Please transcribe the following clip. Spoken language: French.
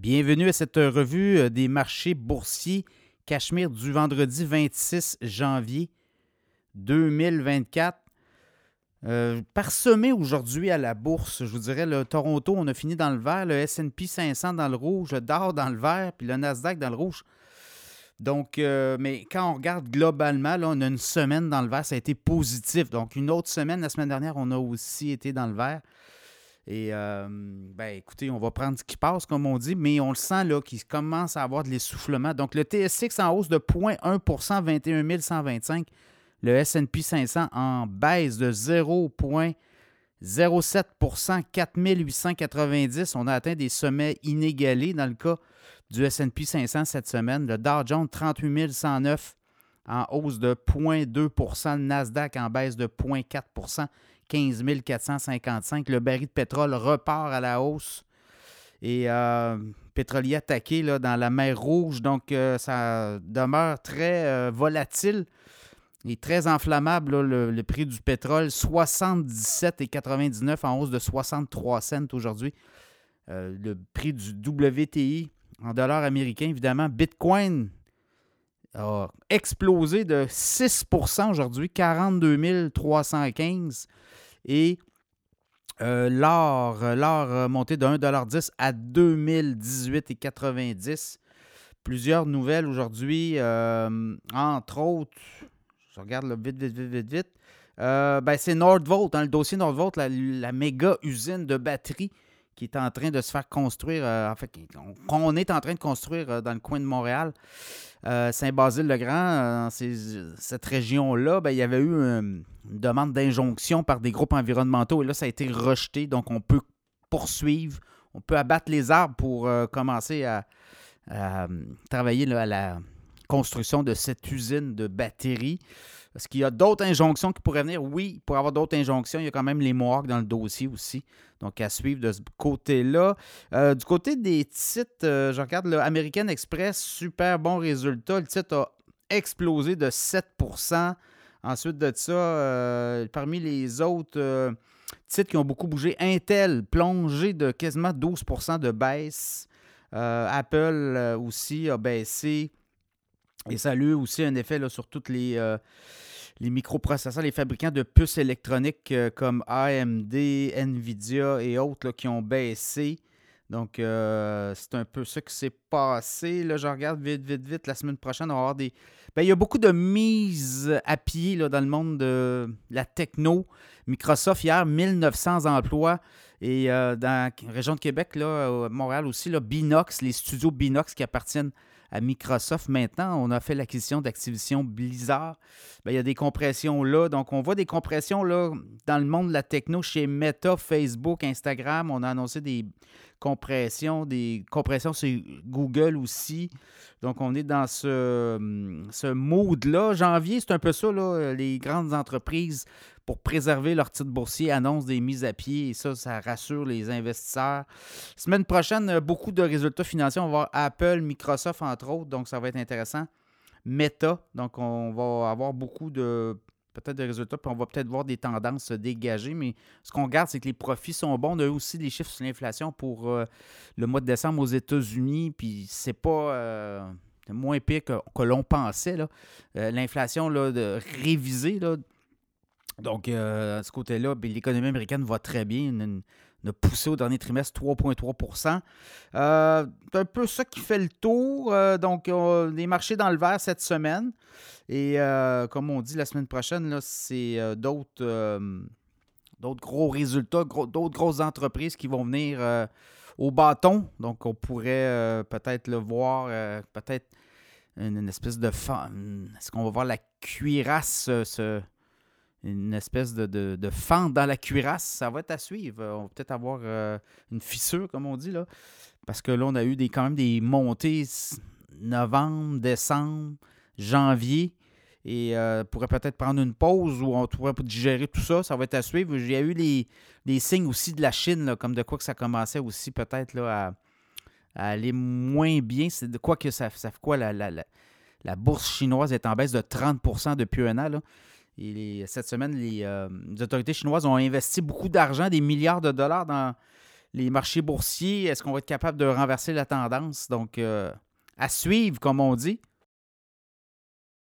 Bienvenue à cette revue euh, des marchés boursiers Cachemire du vendredi 26 janvier 2024. Euh, parsemé aujourd'hui à la bourse, je vous dirais, le Toronto, on a fini dans le vert, le SP 500 dans le rouge, le Dow dans le vert, puis le Nasdaq dans le rouge. Donc, euh, mais quand on regarde globalement, là, on a une semaine dans le vert, ça a été positif. Donc, une autre semaine, la semaine dernière, on a aussi été dans le vert. Et euh, ben, écoutez, on va prendre ce qui passe, comme on dit, mais on le sent là qu'il commence à avoir de l'essoufflement. Donc, le TSX en hausse de 0,1% 21 125. Le SP 500 en baisse de 0,07% 4 890. On a atteint des sommets inégalés dans le cas du SP 500 cette semaine. Le Dow Jones 38 109 en hausse de 0,2% Le Nasdaq en baisse de 0,4 15 455. Le baril de pétrole repart à la hausse. Et euh, pétrolier attaqué là, dans la mer Rouge, donc euh, ça demeure très euh, volatile et très inflammable, le, prix du pétrole, 77,99 en hausse de 63 cents aujourd'hui. le prix du WTI en dollars américains, évidemment. Bitcoin a explosé de 6% aujourd'hui, 42 315. Et euh, l'or, a monté de 1,10 à 2018,90. Plusieurs nouvelles aujourd'hui, euh, entre autres, je regarde là, vite, vite, vite, vite, vite. Euh, ben, c'est Nordvolt, hein, le dossier Nordvolt, la, la, méga usine de batterie qui est en train de se faire construire, en fait, qu'on est en train de construire dans le coin de Montréal. Euh, Saint-Basile-le-Grand, euh, cette région-là, ben, il y avait eu une demande d'injonction par des groupes environnementaux et là, ça a été rejeté. Donc, on peut poursuivre, on peut abattre les arbres pour euh, commencer à, travailler à la construction de cette usine de batteries. Est-ce qu'il y a d'autres injonctions qui pourraient venir? Oui, pour avoir d'autres injonctions, il y a quand même les Mohawks dans le dossier aussi. Donc, à suivre de ce côté-là. Euh, du côté des titres, euh, je regarde le American Express, super bon résultat. Le titre a explosé de 7% Ensuite de ça, euh, parmi les autres titres qui ont beaucoup bougé, Intel, plongé de quasiment 12% de baisse. Apple aussi a baissé. Et ça a eu aussi un effet là, sur toutes les, les microprocesseurs, les fabricants de puces électroniques euh, comme AMD, Nvidia et autres qui ont baissé. Donc, euh, c'est un peu ça qui s'est passé. Là, je regarde vite, vite, vite. La semaine prochaine, on va avoir des. Ben, il y a beaucoup de mises à pied là, dans le monde de la techno. Microsoft, hier, 1900 emplois. Et euh, dans la région de Québec, là, Montréal aussi, Binox, les studios Binox qui appartiennent à Microsoft maintenant. On a fait l'acquisition d'Activision Blizzard. Ben, il y a des compressions là. Donc, on voit des compressions là dans le monde de la techno chez Meta, Facebook, Instagram. On a annoncé des compressions, des compressions sur Google aussi. Donc, on est dans ce, ce mood-là. Janvier, c'est un peu ça, là, les grandes entreprises pour préserver leur titre boursier, annoncent des mises à pied et ça, ça rassure les investisseurs. Semaine prochaine, beaucoup de résultats financiers. On va voir Apple, Microsoft, entre autres, donc ça va être intéressant. Meta, donc on va avoir beaucoup de peut-être de résultats, puis on va peut-être voir des tendances se dégager, mais ce qu'on regarde, c'est que les profits sont bons. On a aussi des chiffres sur l'inflation pour euh, le mois de décembre aux États-Unis, puis c'est pas euh, moins pire que, l'on pensait. Euh, l'inflation révisée, là, donc, euh, à ce côté-là, ben, l'économie américaine va très bien. Une, a poussé au dernier trimestre 3,3% euh, C'est un peu ça qui fait le tour. Euh, donc, les marchés dans le vert cette semaine. Et comme on dit, la semaine prochaine, c'est d'autres, d'autres gros résultats, d'autres grosses entreprises qui vont venir au bâton. Donc, on pourrait peut-être le voir, peut-être une, espèce de... Est-ce qu'on va voir la cuirasse se une espèce de, de, fente dans la cuirasse. Ça va être à suivre. On va peut-être avoir euh, une fissure, comme on dit, là. Parce que là, on a eu des, quand même des montées novembre, décembre, janvier. Et euh, pourrait peut-être prendre une pause ou on pourrait digérer tout ça. Ça va être à suivre. Il y a eu les, signes aussi de la Chine, comme de quoi que ça commençait aussi peut-être là, à, aller moins bien. C'est de quoi que ça, fait quoi la, la, la, bourse chinoise est en baisse de 30 depuis un an. Là et cette semaine, euh, les, autorités chinoises ont investi beaucoup d'argent, des milliards de dollars dans les marchés boursiers. Est-ce qu'on va être capable de renverser la tendance? Donc, euh, à suivre, comme on dit.